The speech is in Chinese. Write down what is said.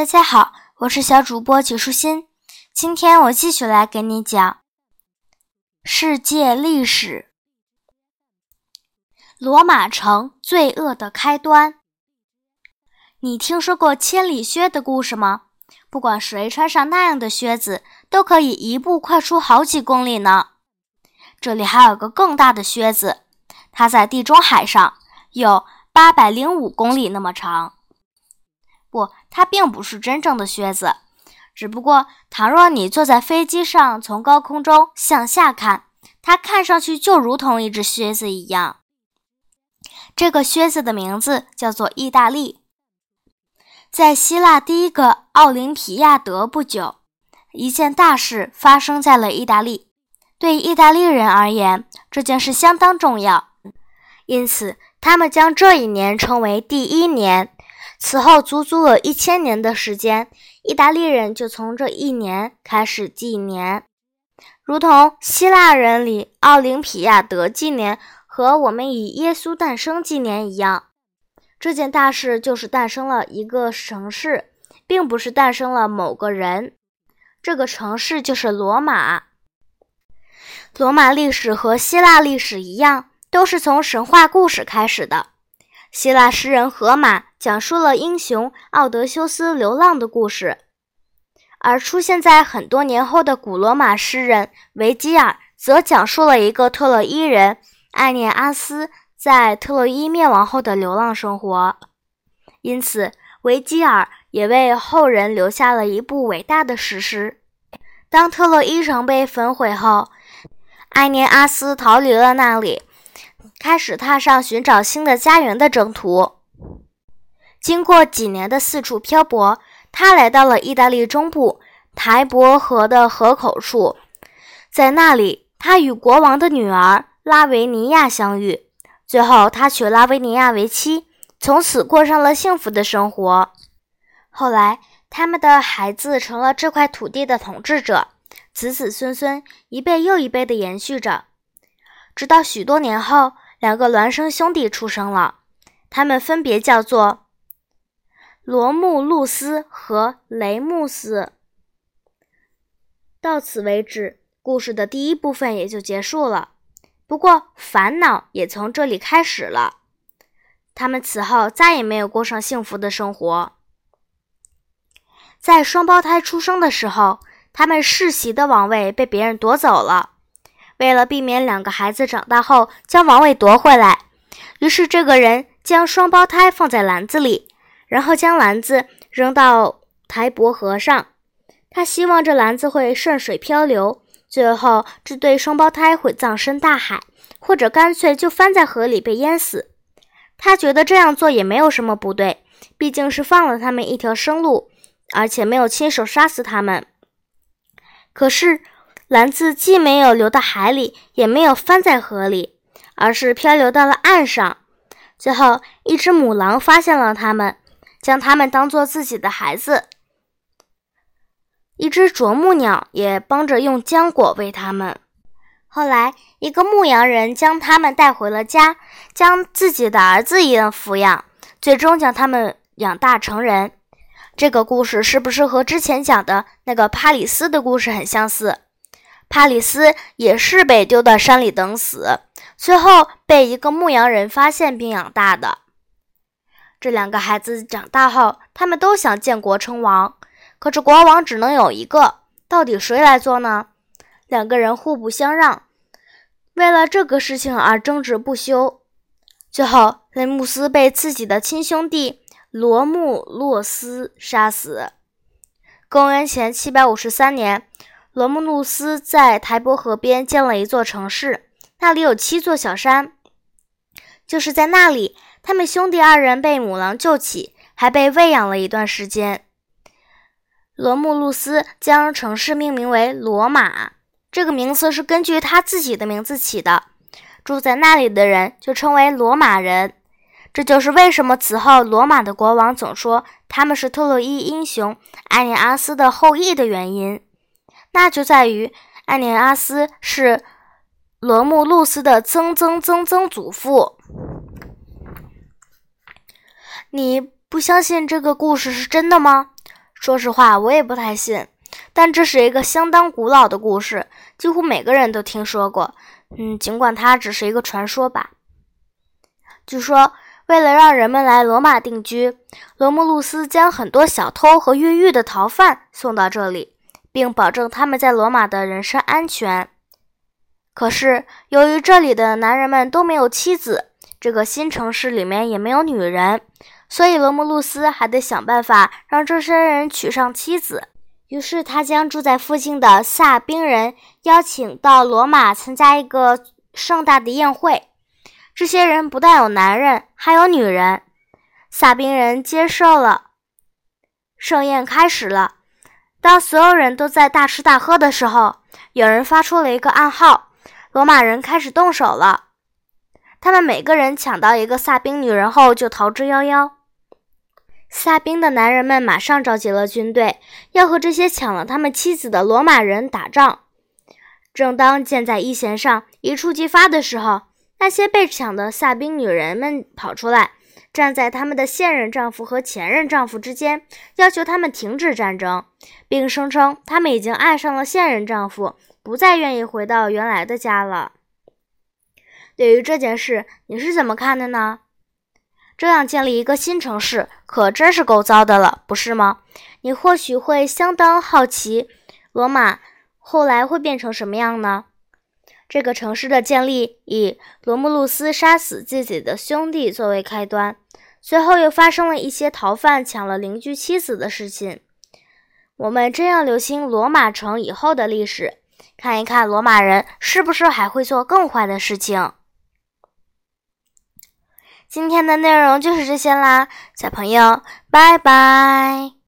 大家好，我是小主播纪舒心。今天我继续来给你讲世界历史——罗马城罪恶的开端。你听说过千里靴的故事吗？不管谁穿上那样的靴子，都可以一步快出好几公里呢。这里还有个更大的靴子，它在地中海上，有八百零五公里那么长。不，它并不是真正的靴子，只不过，倘若你坐在飞机上，从高空中向下看，它看上去就如同一只靴子一样。这个靴子的名字叫做意大利。在希腊第一个奥林匹亚德不久，一件大事发生在了意大利。对意大利人而言，这件事相当重要，因此他们将这一年称为第一年。此后，足足有一千年的时间，意大利人就从这一年开始纪年，如同希腊人里奥林匹亚德纪年和我们以耶稣诞生纪年一样。这件大事就是诞生了一个城市，并不是诞生了某个人。这个城市就是罗马。罗马历史和希腊历史一样，都是从神话故事开始的。希腊诗人荷马讲述了英雄奥德修斯流浪的故事，而出现在很多年后的古罗马诗人维吉尔则讲述了一个特洛伊人艾涅阿斯在特洛伊灭亡后的流浪生活。因此，维吉尔也为后人留下了一部伟大的史诗。当特洛伊城被焚毁后，艾涅阿斯逃离了那里。开始踏上寻找新的家园的征途。经过几年的四处漂泊，他来到了意大利中部台伯河的河口处，在那里，他与国王的女儿拉维尼亚相遇。最后，他娶拉维尼亚为妻，从此过上了幸福的生活。后来，他们的孩子成了这块土地的统治者，子子孙孙一辈又一辈地延续着，直到许多年后。两个孪生兄弟出生了，他们分别叫做罗慕路斯和雷穆斯。到此为止，故事的第一部分也就结束了。不过，烦恼也从这里开始了。他们此后再也没有过上幸福的生活。在双胞胎出生的时候，他们世袭的王位被别人夺走了。为了避免两个孩子长大后将王位夺回来，于是这个人将双胞胎放在篮子里，然后将篮子扔到台伯河上。他希望这篮子会顺水漂流，最后这对双胞胎会葬身大海，或者干脆就翻在河里被淹死。他觉得这样做也没有什么不对，毕竟是放了他们一条生路，而且没有亲手杀死他们。可是。篮子既没有流到海里，也没有翻在河里，而是漂流到了岸上。最后，一只母狼发现了它们，将它们当做自己的孩子。一只啄木鸟也帮着用浆果喂它们。后来，一个牧羊人将它们带回了家，将自己的儿子一样抚养，最终将它们养大成人。这个故事是不是和之前讲的那个帕里斯的故事很相似？帕里斯也是被丢到山里等死，最后被一个牧羊人发现并养大的。这两个孩子长大后，他们都想建国称王，可是国王只能有一个，到底谁来做呢？两个人互不相让，为了这个事情而争执不休。最后，雷穆斯被自己的亲兄弟罗穆洛斯杀死。公元前七百五十三年。罗慕路斯在台伯河边建了一座城市，那里有七座小山。就是在那里，他们兄弟二人被母狼救起，还被喂养了一段时间。罗慕路斯将城市命名为罗马，这个名字是根据他自己的名字起的。住在那里的人就称为罗马人，这就是为什么此后罗马的国王总说他们是特洛伊英雄艾尼阿斯的后裔的原因。那就在于艾涅阿斯是罗慕路斯的曾曾曾曾祖父。你不相信这个故事是真的吗？说实话，我也不太信。但这是一个相当古老的故事，几乎每个人都听说过。嗯，尽管它只是一个传说吧。据说，为了让人们来罗马定居，罗慕路斯将很多小偷和越狱的逃犯送到这里，并保证他们在罗马的人身安全。可是，由于这里的男人们都没有妻子，这个新城市里面也没有女人，所以罗慕路斯还得想办法让这些人娶上妻子。于是，他将住在附近的萨宾人邀请到罗马参加一个盛大的宴会。这些人不但有男人，还有女人。萨宾人接受了。盛宴开始了。当所有人都在大吃大喝的时候，有人发出了一个暗号，罗马人开始动手了。他们每个人抢到一个萨宾女人后，就逃之夭夭。萨宾的男人们马上召集了军队，要和这些抢了他们妻子的罗马人打仗。正当箭在一弦上，一触即发的时候，那些被抢的萨宾女人们跑出来，站在他们的现任丈夫和前任丈夫之间，要求他们停止战争，并声称他们已经爱上了现任丈夫，不再愿意回到原来的家了。对于这件事，你是怎么看的呢？这样建立一个新城市，可真是够糟的了，不是吗？你或许会相当好奇，罗马后来会变成什么样呢？这个城市的建立以罗慕路斯杀死自己的兄弟作为开端，随后又发生了一些逃犯抢了邻居妻子的事情。我们真要留心罗马城以后的历史，看一看罗马人是不是还会做更坏的事情。今天的内容就是这些啦，小朋友，拜拜。